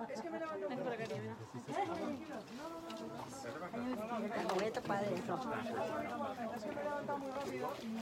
no, es que me levanto muy rápido. Voy a tapar eso. Es que me he levantado muy rápido y